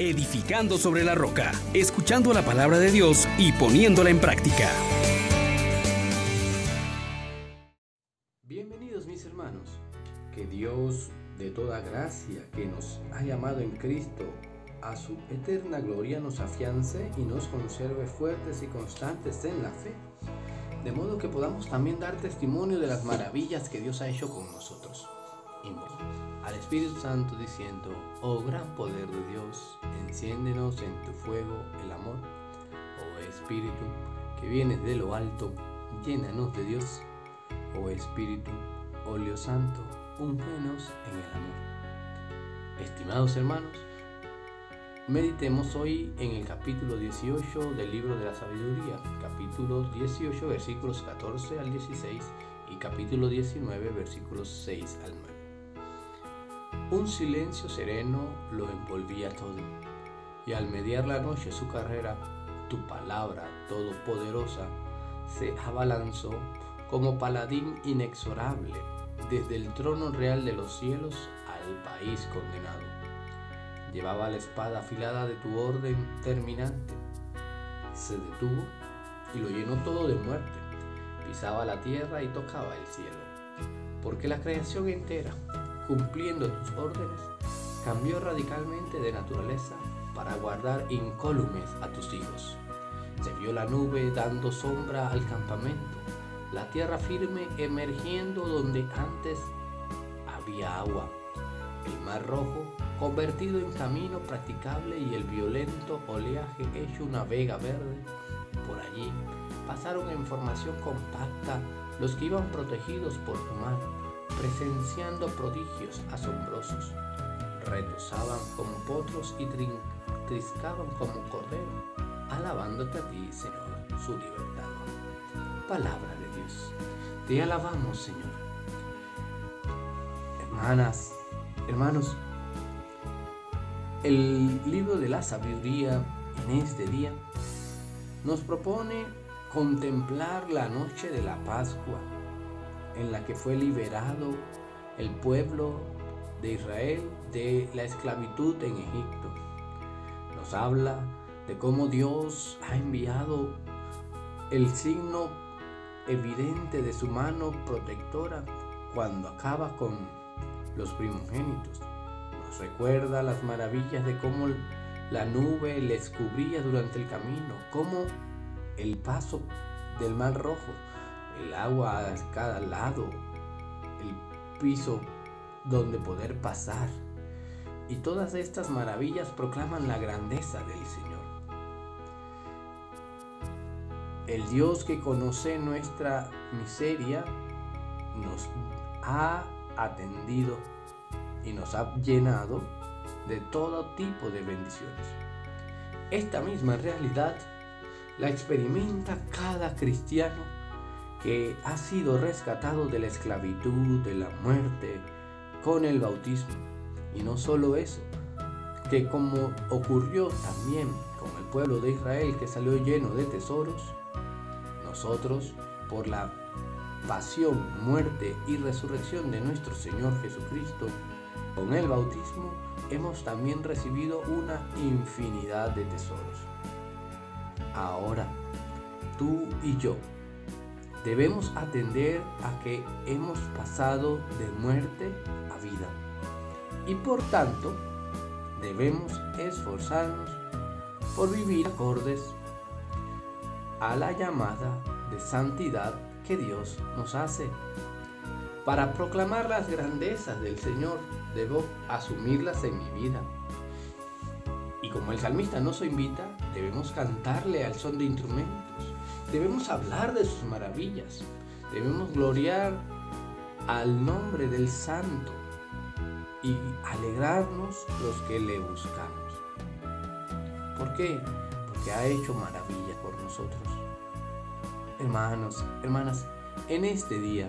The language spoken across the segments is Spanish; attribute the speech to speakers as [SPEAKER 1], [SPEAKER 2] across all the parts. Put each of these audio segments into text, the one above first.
[SPEAKER 1] edificando sobre la roca, escuchando la palabra de Dios y poniéndola en práctica.
[SPEAKER 2] Bienvenidos mis hermanos, que Dios de toda gracia que nos ha llamado en Cristo a su eterna gloria nos afiance y nos conserve fuertes y constantes en la fe, de modo que podamos también dar testimonio de las maravillas que Dios ha hecho con nosotros al Espíritu Santo diciendo, oh gran poder de Dios, enciéndenos en tu fuego el amor. Oh Espíritu, que vienes de lo alto, llénanos de Dios. Oh Espíritu, óleo santo, úngenos en el amor. Estimados hermanos, meditemos hoy en el capítulo 18 del libro de la sabiduría, capítulo 18 versículos 14 al 16 y capítulo 19 versículos 6 al 9. Un silencio sereno lo envolvía todo, y al mediar la noche su carrera, tu palabra todopoderosa se abalanzó como paladín inexorable desde el trono real de los cielos al país condenado. Llevaba la espada afilada de tu orden terminante. Se detuvo y lo llenó todo de muerte. Pisaba la tierra y tocaba el cielo. Porque la creación entera cumpliendo tus órdenes, cambió radicalmente de naturaleza para guardar incólumes a tus hijos. Se vio la nube dando sombra al campamento, la tierra firme emergiendo donde antes había agua, el mar rojo convertido en camino practicable y el violento oleaje hecho una vega verde. Por allí pasaron en formación compacta los que iban protegidos por tu mar presenciando prodigios asombrosos. Retosaban como potros y triscaban como cordero, alabándote a ti, Señor, su libertad. Palabra de Dios. Te alabamos, Señor. Hermanas, hermanos, el libro de la sabiduría en este día nos propone contemplar la noche de la Pascua en la que fue liberado el pueblo de Israel de la esclavitud en Egipto. Nos habla de cómo Dios ha enviado el signo evidente de su mano protectora cuando acaba con los primogénitos. Nos recuerda las maravillas de cómo la nube les cubría durante el camino, cómo el paso del mar rojo el agua a cada lado, el piso donde poder pasar. Y todas estas maravillas proclaman la grandeza del Señor. El Dios que conoce nuestra miseria nos ha atendido y nos ha llenado de todo tipo de bendiciones. Esta misma realidad la experimenta cada cristiano que ha sido rescatado de la esclavitud, de la muerte, con el bautismo. Y no solo eso, que como ocurrió también con el pueblo de Israel que salió lleno de tesoros, nosotros, por la pasión, muerte y resurrección de nuestro Señor Jesucristo, con el bautismo hemos también recibido una infinidad de tesoros. Ahora, tú y yo, debemos atender a que hemos pasado de muerte a vida. Y por tanto, debemos esforzarnos por vivir acordes a la llamada de santidad que Dios nos hace. Para proclamar las grandezas del Señor, debo asumirlas en mi vida. Y como el salmista nos invita, debemos cantarle al son de instrumentos Debemos hablar de sus maravillas. Debemos gloriar al nombre del Santo y alegrarnos los que le buscamos. ¿Por qué? Porque ha hecho maravillas por nosotros. Hermanos, hermanas, en este día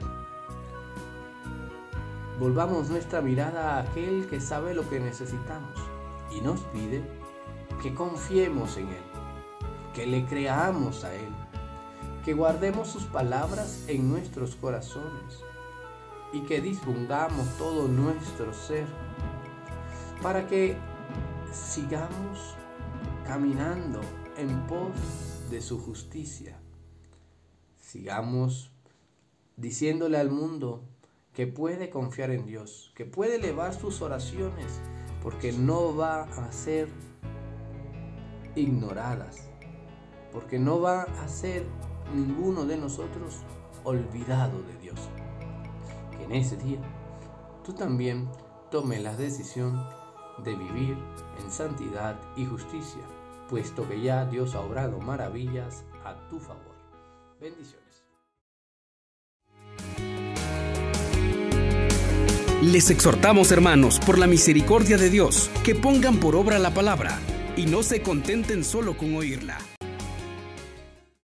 [SPEAKER 2] volvamos nuestra mirada a aquel que sabe lo que necesitamos y nos pide que confiemos en Él, que le creamos a Él que guardemos sus palabras en nuestros corazones y que disfundamos todo nuestro ser para que sigamos caminando en pos de su justicia. Sigamos diciéndole al mundo que puede confiar en Dios, que puede elevar sus oraciones, porque no va a ser ignoradas, porque no va a ser ninguno de nosotros olvidado de Dios. Que en ese día tú también tomes la decisión de vivir en santidad y justicia, puesto que ya Dios ha obrado maravillas a tu favor. Bendiciones.
[SPEAKER 1] Les exhortamos, hermanos, por la misericordia de Dios, que pongan por obra la palabra y no se contenten solo con oírla